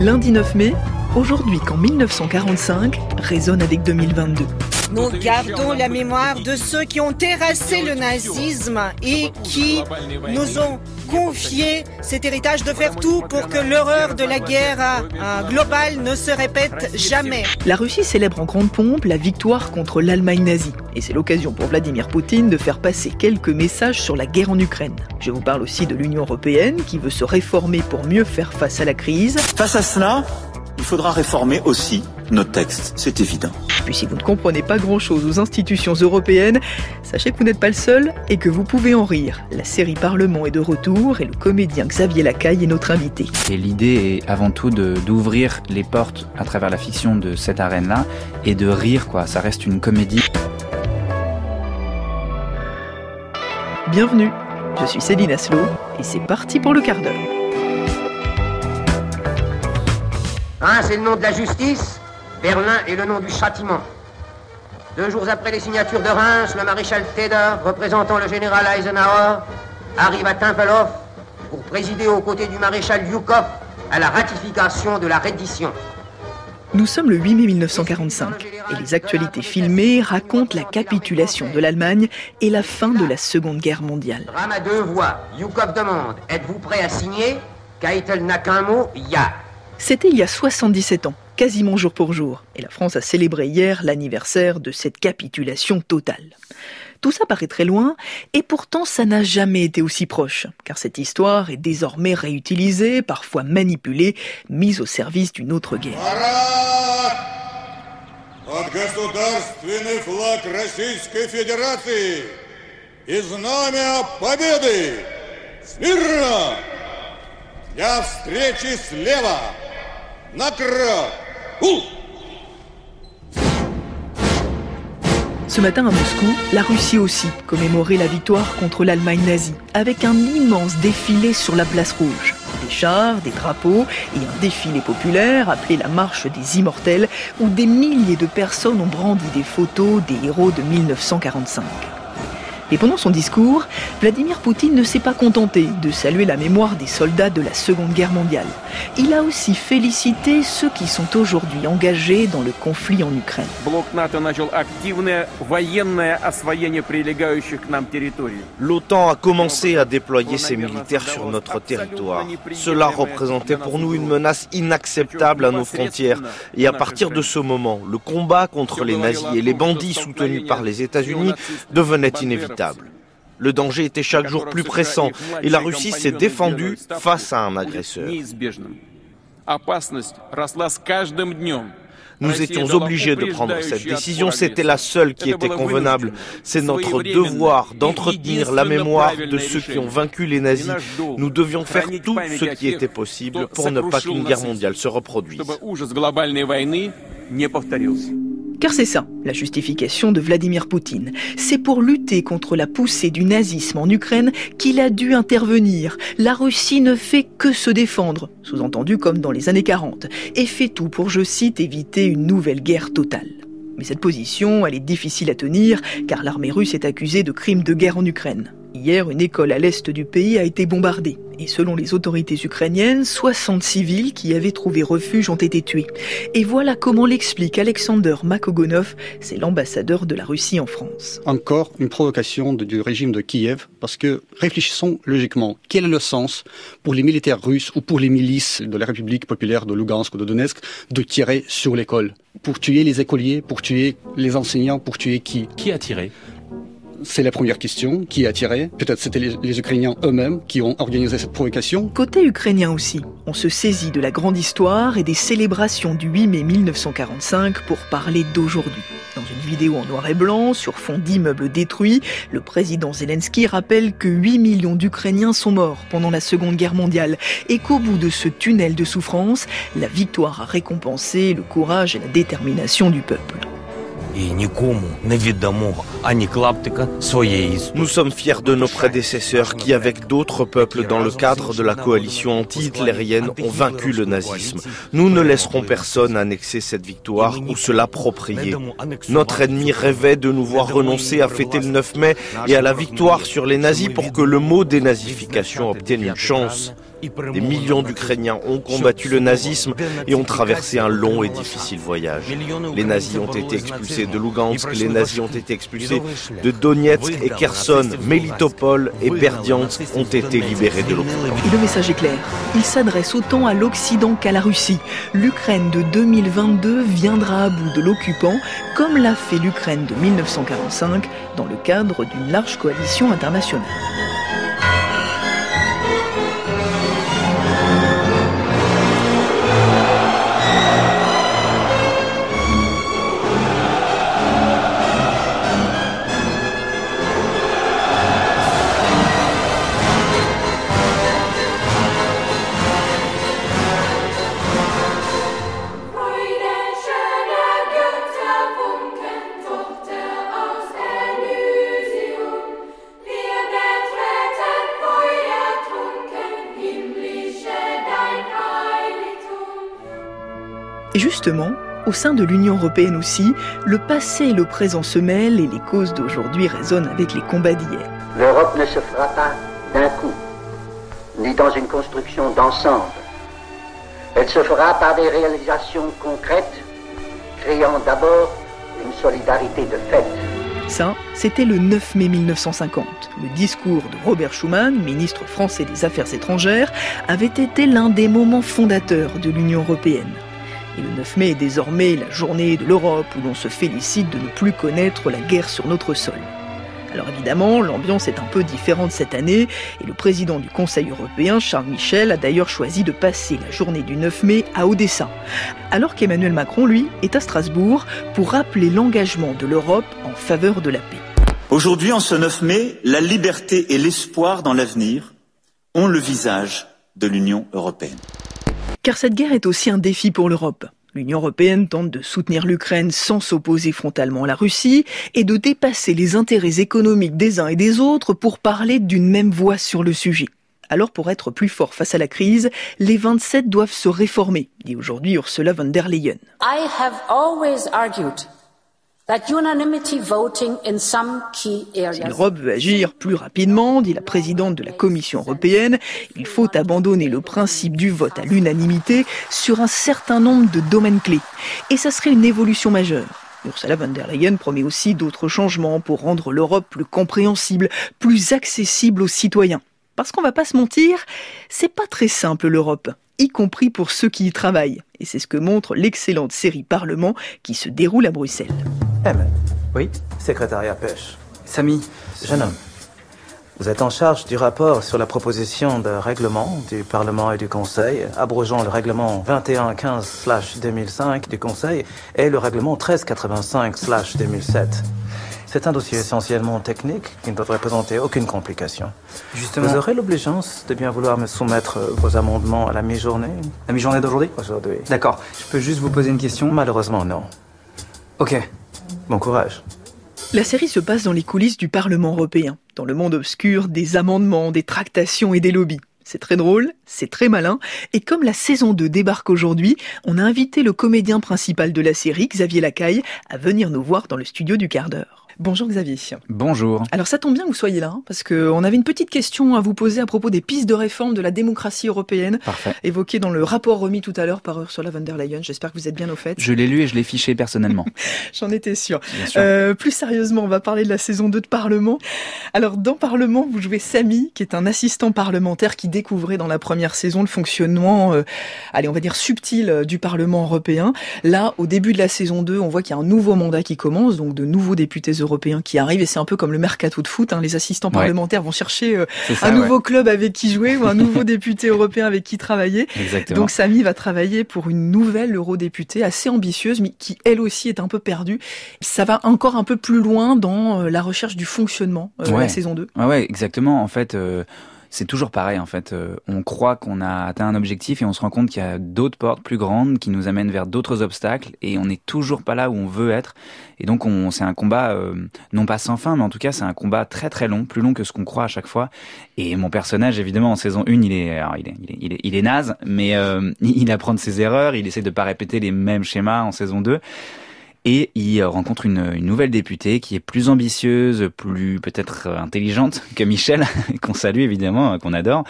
Lundi 9 mai, aujourd'hui qu'en 1945 résonne avec 2022. Nous gardons la mémoire de ceux qui ont terrassé le nazisme et qui nous ont confié cet héritage de faire tout pour que l'horreur de la guerre globale ne se répète jamais. La Russie célèbre en grande pompe la victoire contre l'Allemagne nazie. Et c'est l'occasion pour Vladimir Poutine de faire passer quelques messages sur la guerre en Ukraine. Je vous parle aussi de l'Union européenne qui veut se réformer pour mieux faire face à la crise. Face à cela, il faudra réformer aussi nos textes, c'est évident. Puis si vous ne comprenez pas grand-chose aux institutions européennes, sachez que vous n'êtes pas le seul et que vous pouvez en rire. La série Parlement est de retour et le comédien Xavier Lacaille est notre invité. Et l'idée est avant tout d'ouvrir les portes à travers la fiction de cette arène-là et de rire, quoi. Ça reste une comédie. Bienvenue, je suis Céline Aslo et c'est parti pour le quart d'heure. Un, c'est le nom de la justice? Berlin est le nom du châtiment. Deux jours après les signatures de Reims, le maréchal Tedder, représentant le général Eisenhower, arrive à Tempelhof pour présider aux côtés du maréchal Yukov à la ratification de la reddition. Nous sommes le 8 mai 1945 et les actualités filmées racontent la capitulation de l'Allemagne et la fin de la Seconde Guerre mondiale. Drame à deux voix. Yukov demande Êtes-vous prêt à signer? Keitel n'a qu'un mot Ya. C'était il y a 77 ans, quasiment jour pour jour, et la France a célébré hier l'anniversaire de cette capitulation totale. Tout ça paraît très loin, et pourtant ça n'a jamais été aussi proche, car cette histoire est désormais réutilisée, parfois manipulée, mise au service d'une autre guerre. Ce matin à Moscou, la Russie aussi commémorait la victoire contre l'Allemagne nazie, avec un immense défilé sur la place rouge. Des chars, des drapeaux et un défilé populaire appelé la marche des immortels, où des milliers de personnes ont brandi des photos des héros de 1945. Et pendant son discours, Vladimir Poutine ne s'est pas contenté de saluer la mémoire des soldats de la Seconde Guerre mondiale. Il a aussi félicité ceux qui sont aujourd'hui engagés dans le conflit en Ukraine. L'OTAN a commencé à déployer ses militaires sur notre territoire. Cela représentait pour nous une menace inacceptable à nos frontières. Et à partir de ce moment, le combat contre les nazis et les bandits soutenus par les États-Unis devenait inévitable. Le danger était chaque jour plus pressant et la Russie s'est défendue face à un agresseur. Nous étions obligés de prendre cette décision, c'était la seule qui était convenable. C'est notre devoir d'entretenir la mémoire de ceux qui ont vaincu les nazis. Nous devions faire tout ce qui était possible pour ne pas qu'une guerre mondiale se reproduise. C'est ça, la justification de Vladimir Poutine. C'est pour lutter contre la poussée du nazisme en Ukraine qu'il a dû intervenir. La Russie ne fait que se défendre, sous-entendu comme dans les années 40, et fait tout pour, je cite, éviter une nouvelle guerre totale. Mais cette position, elle est difficile à tenir, car l'armée russe est accusée de crimes de guerre en Ukraine. Hier, une école à l'est du pays a été bombardée. Et selon les autorités ukrainiennes, 60 civils qui avaient trouvé refuge ont été tués. Et voilà comment l'explique Alexander Makogonov, c'est l'ambassadeur de la Russie en France. Encore une provocation du régime de Kiev, parce que réfléchissons logiquement, quel est le sens pour les militaires russes ou pour les milices de la République populaire de Lugansk ou de Donetsk de tirer sur l'école? Pour tuer les écoliers, pour tuer les enseignants, pour tuer qui? Qui a tiré? C'est la première question qui a attiré. Peut-être c'était les, Ukrainiens eux-mêmes qui ont organisé cette provocation. Côté ukrainien aussi, on se saisit de la grande histoire et des célébrations du 8 mai 1945 pour parler d'aujourd'hui. Dans une vidéo en noir et blanc, sur fond d'immeubles détruits, le président Zelensky rappelle que 8 millions d'Ukrainiens sont morts pendant la Seconde Guerre mondiale et qu'au bout de ce tunnel de souffrance, la victoire a récompensé le courage et la détermination du peuple. Nous sommes fiers de nos prédécesseurs qui, avec d'autres peuples dans le cadre de la coalition anti-hitlérienne, ont vaincu le nazisme. Nous ne laisserons personne annexer cette victoire ou se l'approprier. Notre ennemi rêvait de nous voir renoncer à fêter le 9 mai et à la victoire sur les nazis pour que le mot dénazification obtienne une chance. Des millions d'Ukrainiens ont combattu le nazisme et ont traversé un long et difficile voyage. Les nazis ont été expulsés de Lugansk, les nazis ont été expulsés de Donetsk et Kherson, Melitopol et Berdiansk ont été libérés de l'occupant. Et le message est clair. Il s'adresse autant à l'Occident qu'à la Russie. L'Ukraine de 2022 viendra à bout de l'occupant, comme l'a fait l'Ukraine de 1945 dans le cadre d'une large coalition internationale. Justement, au sein de l'Union européenne aussi, le passé et le présent se mêlent et les causes d'aujourd'hui résonnent avec les combats d'hier. L'Europe ne se fera pas d'un coup, ni dans une construction d'ensemble. Elle se fera par des réalisations concrètes, créant d'abord une solidarité de fait. Ça, c'était le 9 mai 1950. Le discours de Robert Schuman, ministre français des Affaires étrangères, avait été l'un des moments fondateurs de l'Union européenne. Et le 9 mai est désormais la journée de l'Europe où l'on se félicite de ne plus connaître la guerre sur notre sol. Alors évidemment, l'ambiance est un peu différente cette année et le président du Conseil européen, Charles Michel, a d'ailleurs choisi de passer la journée du 9 mai à Odessa. Alors qu'Emmanuel Macron, lui, est à Strasbourg pour rappeler l'engagement de l'Europe en faveur de la paix. Aujourd'hui, en ce 9 mai, la liberté et l'espoir dans l'avenir ont le visage de l'Union européenne. Car cette guerre est aussi un défi pour l'Europe. L'Union européenne tente de soutenir l'Ukraine sans s'opposer frontalement à la Russie et de dépasser les intérêts économiques des uns et des autres pour parler d'une même voix sur le sujet. Alors pour être plus fort face à la crise, les 27 doivent se réformer, dit aujourd'hui Ursula von der Leyen. l'Europe veut agir plus rapidement, dit la présidente de la Commission européenne, il faut abandonner le principe du vote à l'unanimité sur un certain nombre de domaines clés. Et ça serait une évolution majeure. Ursula von der Leyen promet aussi d'autres changements pour rendre l'Europe plus compréhensible, plus accessible aux citoyens. Parce qu'on va pas se mentir, c'est pas très simple l'Europe, y compris pour ceux qui y travaillent. Et c'est ce que montre l'excellente série Parlement qui se déroule à Bruxelles. Ahmed, Oui, secrétariat pêche. Samy, Jeune homme, vous êtes en charge du rapport sur la proposition de règlement du Parlement et du Conseil, abrogeant le règlement 2115-2005 du Conseil et le règlement 1385-2007. C'est un dossier essentiellement technique qui ne devrait présenter aucune complication. justement, Vous aurez l'obligeance de bien vouloir me soumettre vos amendements à la mi-journée? La mi-journée d'aujourd'hui? Aujourd'hui. D'accord, je peux juste vous poser une question? Malheureusement, non. Ok, Bon courage. La série se passe dans les coulisses du Parlement européen, dans le monde obscur des amendements, des tractations et des lobbies. C'est très drôle, c'est très malin, et comme la saison 2 débarque aujourd'hui, on a invité le comédien principal de la série, Xavier Lacaille, à venir nous voir dans le studio du quart d'heure. Bonjour Xavier. bonjour. Alors ça tombe bien que vous soyez là, hein, parce qu'on avait une petite question à vous poser à propos des pistes de réforme de la démocratie européenne, Parfait. évoquées dans le rapport remis tout à l'heure par Ursula von der Leyen. J'espère que vous êtes bien au fait. Je l'ai lu et je l'ai fiché personnellement. J'en étais sûre. Bien sûr. Euh, plus sérieusement, on va parler de la saison 2 de Parlement. Alors, dans Parlement, vous jouez Samy, qui est un assistant parlementaire qui découvrait dans la première saison le fonctionnement, euh, allez, on va dire subtil euh, du Parlement européen. Là, au début de la saison 2, on voit qu'il y a un nouveau mandat qui commence, donc de nouveaux députés européens qui arrivent, et c'est un peu comme le mercato de foot. hein, les assistants Ouais. parlementaires vont chercher euh, ça, un ouais. nouveau club avec qui jouer ou un nouveau député européen avec qui travailler. Exactement. Donc Samy va travailler pour une nouvelle eurodéputée assez ambitieuse, mais qui elle aussi est un peu perdue. Ça va encore un peu plus loin dans euh, la recherche du fonctionnement euh, Ouais. la saison 2. Ouais, ouais, exactement. En fait, euh, c'est toujours pareil en fait. Euh, on croit qu'on a atteint un objectif et on se rend compte qu'il y a d'autres portes plus grandes qui nous amènent vers d'autres obstacles et on n'est toujours pas là où on veut être. Et donc on, c'est un combat euh, non pas sans fin, mais en tout cas c'est un combat très très long, plus long que ce qu'on croit à chaque fois. Et mon personnage évidemment en saison 1 il est, est, il est, il est, il est naze, mais euh, il apprend de ses erreurs, il essaie de pas répéter les mêmes schémas en saison 2 et il rencontre une, nouvelle députée qui est plus ambitieuse, plus peut-être intelligente que Michel, qu'on salue évidemment, qu'on adore.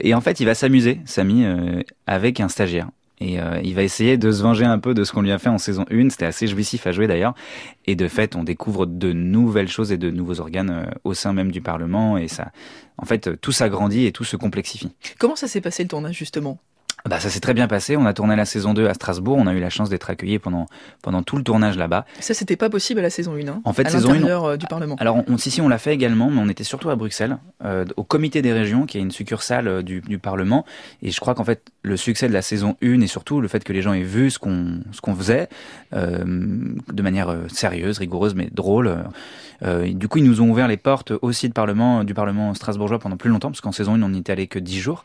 Et en fait, il va s'amuser, Samy, euh, avec un stagiaire. Et euh, il va essayer de se venger un peu de ce qu'on lui a fait en saison 1. C'était assez jouissif à jouer d'ailleurs. Et de fait, on découvre de nouvelles choses et de nouveaux organes euh, au sein même du Parlement. Et ça, en fait, tout s'agrandit et tout se complexifie. Comment ça s'est passé le tournage justement? Bah, ça s'est très bien passé. On a tourné la saison 2 à Strasbourg. On a eu la chance d'être accueillis pendant, pendant tout le tournage là-bas. Ça, c'était pas possible à la saison 1, hein, En fait, à saison 1. Euh, du Parlement. Alors, on, si, si, on l'a fait également, mais on était surtout à Bruxelles, euh, au comité des régions, qui est une succursale euh, du, du Parlement. Et je crois qu'en fait, le succès de la saison 1 et surtout le fait que les gens aient vu ce qu'on, ce qu'on faisait, euh, de manière euh, sérieuse, rigoureuse, mais drôle. Euh, du coup, ils nous ont ouvert les portes aussi de Parlement, du Parlement strasbourgeois pendant plus longtemps, parce qu'en saison 1, on n'y était allé que 10 jours.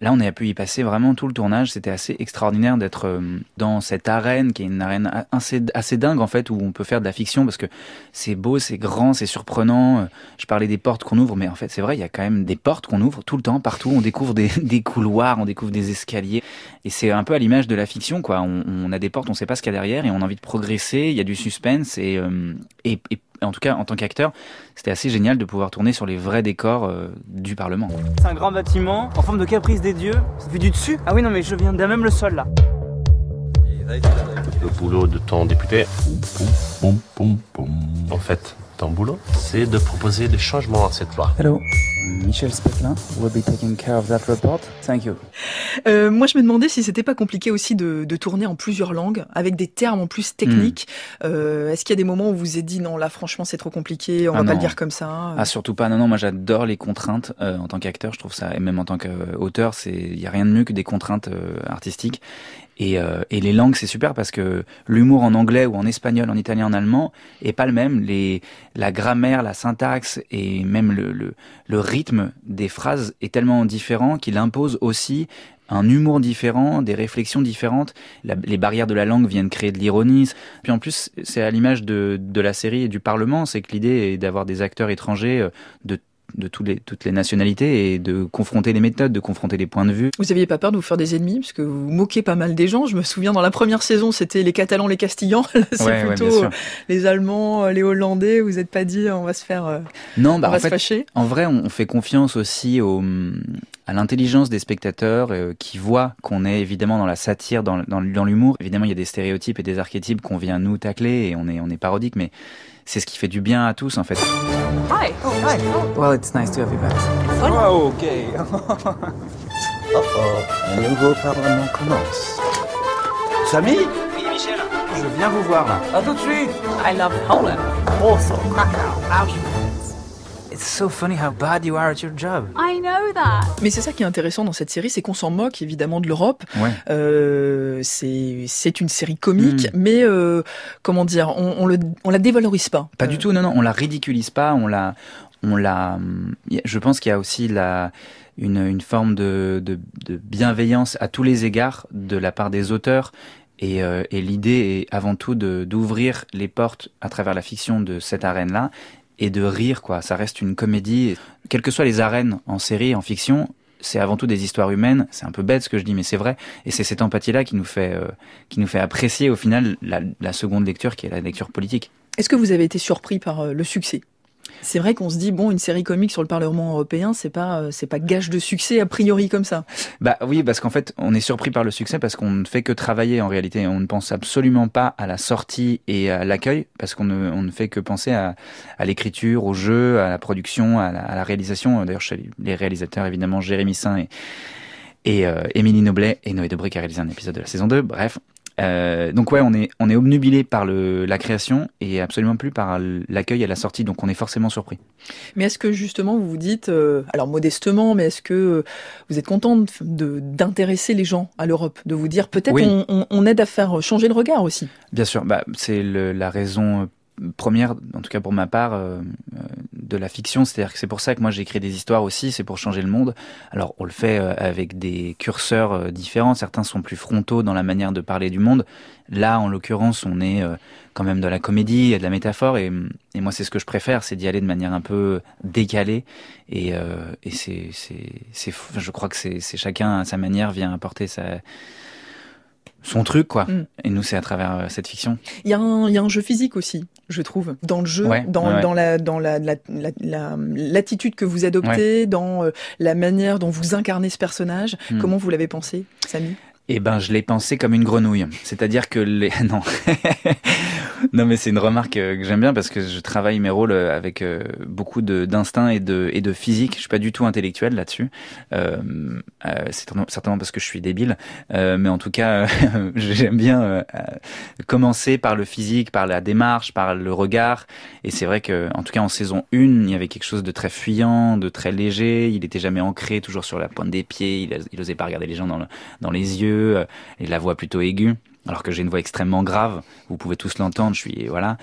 Là, on a pu y passer vraiment tout le tournage. C'était assez extraordinaire d'être euh, dans cette arène qui est une arène assez, dingue en fait, où on peut faire de la fiction parce que c'est beau, c'est grand, c'est surprenant. Euh, je parlais des portes qu'on ouvre, mais en fait, c'est vrai, il y a quand même des portes qu'on ouvre tout le temps, partout. On découvre des, couloirs, on découvre des escaliers, et c'est un peu à l'image de la fiction, quoi. On, a des portes, on sait pas ce qu'il y a derrière, et on a envie de progresser. Il y a du suspense, et, euh, et en tout cas en tant qu'acteur, c'était assez génial de pouvoir tourner sur les vrais décors euh, du Parlement. C'est un grand bâtiment en forme de caprice des dieux. Vu du dessus Ah oui, non, mais je viens d'un même le sol là. Le boulot de ton député, en fait, ton boulot, c'est de proposer des changements à cette loi. Hello. Michel Spetlin will be taking care of that report. Thank you. Euh, moi, je me demandais si c'était pas compliqué aussi de, de, tourner en plusieurs langues, avec des termes en plus techniques. Mm. Euh, Est-ce qu'il y a des moments où vous vous êtes dit non, là, franchement, c'est trop compliqué, on ah va non. pas le dire comme ça Ah, surtout pas. Non, non, moi, j'adore les contraintes euh, en tant qu'acteur. Je trouve ça, et même en tant qu'auteur, c'est il y a rien de mieux que des contraintes artistiques. Et, euh, et, les langues, c'est super parce que l'humour en anglais ou en espagnol, en italien, en allemand est pas le même. Les, la grammaire, la syntaxe et même le, le, le rythme des phrases est tellement différent qu'il impose aussi un humour différent, des réflexions différentes. Les barrières de la langue viennent créer de l'ironie. Puis en plus, c'est à l'image de, de la série et du Parlement, c'est que l'idée est d'avoir des acteurs étrangers euh, de de les, toutes les nationalités et de confronter les méthodes, de confronter les points de vue. Vous aviez pas peur de vous faire des ennemis parce que vous, moquez pas mal des gens. Je me souviens dans la première saison, c'était les Catalans, les Castillans. c'est ouais, plutôt ouais, les Allemands, les Hollandais. Vous n'êtes pas dit on va se faire, non, bah, on va en fait, se fâcher. En vrai, on fait confiance aussi au, à l'intelligence des spectateurs euh, qui voient qu'on est évidemment dans la satire, dans, dans, dans l'humour. Évidemment, il y a des stéréotypes et des archétypes qu'on vient nous tacler et on est, on est parodique, mais c'est ce qui fait du bien à tous en fait. Hi. Oh, hi. Well, it's nice to have you back. Oh, okay. oh oh, le nouveau parlement commence. Samy Oui, Michel. Je viens vous voir là. À tout de suite. I love Poland. Also, Krakow, Auschwitz. It's so funny how bad you are at your job. I know that. Mais c'est ça qui est intéressant dans cette série, c'est qu'on s'en moque évidemment de l'Europe. Ouais. Euh, c'est c'est une série comique, mm. mais euh, comment dire, on, on, le on la dévalorise pas. Pas euh... du tout, non non, on la ridiculise pas, on la on la. Je pense qu'il y a aussi la une, une forme de, de, de bienveillance à tous les égards de la part des auteurs et, euh, et l'idée est avant tout d'ouvrir les portes à travers la fiction de cette arène-là et de rire, quoi. Ça reste une comédie. Quelles que soient les arènes en série, en fiction, c'est avant tout des histoires humaines. C'est un peu bête ce que je dis, mais c'est vrai. Et c'est cette empathie-là qui nous fait, euh, qui nous fait apprécier au final la, la, seconde lecture, qui est la lecture politique. Est-ce que vous avez été surpris par euh, le succès? C'est vrai qu'on se dit bon une série comique sur le Parlement européen c'est pas c'est pas gage de succès a priori comme ça. Bah oui parce qu'en fait on est surpris par le succès parce qu'on ne fait que travailler en réalité on ne pense absolument pas à la sortie et à l'accueil parce qu'on ne, on ne fait que penser à, l'écriture, au jeu, à la production, à la, réalisation. D'ailleurs chez les réalisateurs évidemment Jérémy Saint et et euh, Émilie Noblet et Noé Debré qui a réalisé un épisode de la saison 2. Bref, euh, donc ouais, on est on est obnubilé par le, la création et absolument plus par l'accueil à la sortie. Donc on est forcément surpris. Mais est-ce que justement vous vous dites, euh, alors modestement, mais est-ce que vous êtes content d'intéresser les gens à l'Europe, de vous dire peut-être oui. on, on, on, aide à faire changer le regard aussi? Bien sûr, bah c'est la raison première, en tout cas pour ma part, euh, de la fiction. C'est-à-dire que c'est pour ça que moi j'écris des histoires aussi, c'est pour changer le monde. Alors on le fait euh, avec des curseurs euh, différents. Certains sont plus frontaux dans la manière de parler du monde. Là, en l'occurrence, on est euh, quand même dans la comédie et de la métaphore. Et, et moi, c'est ce que je préfère, c'est d'y aller de manière un peu décalée. Et, et c'est, c'est, c'est, je crois que c'est, c'est chacun à sa manière vient apporter sa son truc, quoi. Mm. Et nous, c'est à travers euh, cette fiction. Il y, a un, y a un jeu physique aussi, je trouve, dans le jeu, dans, dans la dans la, l'attitude que vous adoptez, dans euh, la manière dont vous incarnez ce personnage. Mm. Comment vous l'avez pensé, Samy? Eh ben, je l'ai pensé comme une grenouille. C'est-à-dire que les... non, non, mais c'est une remarque euh, que j'aime bien parce que je travaille mes rôles euh, avec euh, beaucoup d'instinct et de et de physique. Je suis pas du tout intellectuel là-dessus. Euh, c'est certainement parce que je suis débile, mais en tout cas, j'aime bien commencer par le physique, par la démarche, par le regard. Et c'est vrai que, en tout cas, en saison 1, il y avait quelque chose de très fuyant, de très léger. Il était jamais ancré, toujours sur la pointe des pieds. Il, il osait pas regarder les gens dans, dans les yeux et la voix plutôt aiguë alors que j'ai une voix extrêmement grave, vous pouvez tous l'entendre, je suis voilà.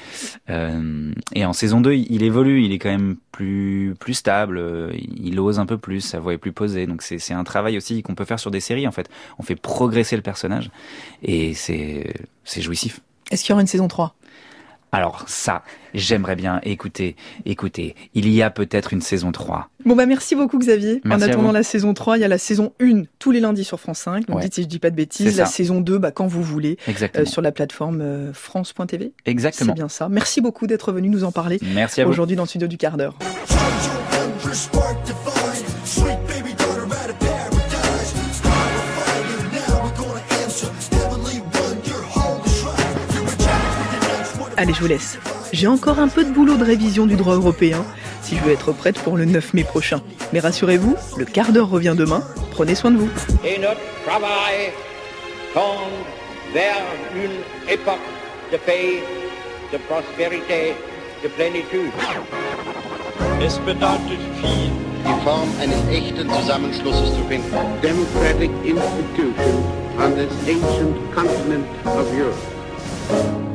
Euh, et en saison 2, il, évolue, il est quand même plus plus stable, euh, il ose un peu plus, sa voix est plus posée. Donc c'est c'est un travail aussi qu'on peut faire sur des séries en fait. On fait progresser le personnage et c'est c'est jouissif. Est-ce qu'il y aura une saison 3 alors ça, j'aimerais bien écouter, écouter. Il y a peut-être une saison 3. Bon bah merci beaucoup Xavier. en attendant la saison 3, il y a la saison 1 tous les lundis sur France 5. Donc dites si je dis pas de bêtises. La saison 2, bah, quand vous voulez, euh, sur la plateforme euh, France.tv. Exactement. C'est bien ça. Merci beaucoup d'être venu nous en parler. Merci. Aujourd'hui dans le studio du quart d'heure. Allez, je vous laisse. J'ai encore un peu de boulot de révision du droit européen si je veux être prête pour le 9 mai prochain. Mais rassurez-vous, le quart d'heure revient demain. Prenez soin de vous. Et notre travail tend vers une époque de paix, de prospérité, de plénitude. Es bedeutet viel, die Form eines echten Zusammenschlusses zu finden. Democratic institutions on this ancient continent of Europe.